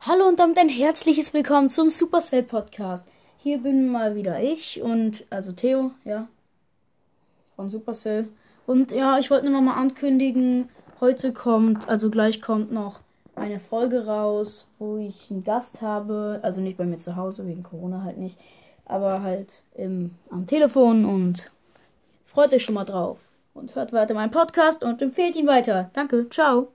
Hallo und damit ein herzliches Willkommen zum Supercell Podcast. Hier bin mal wieder ich und also Theo, ja, von Supercell. Und ja, ich wollte nur noch mal ankündigen, heute kommt, also gleich kommt noch eine Folge raus, wo ich einen Gast habe, also nicht bei mir zu Hause wegen Corona halt nicht, aber halt im, am Telefon und freut euch schon mal drauf und hört weiter meinen Podcast und empfehlt ihn weiter. Danke, ciao.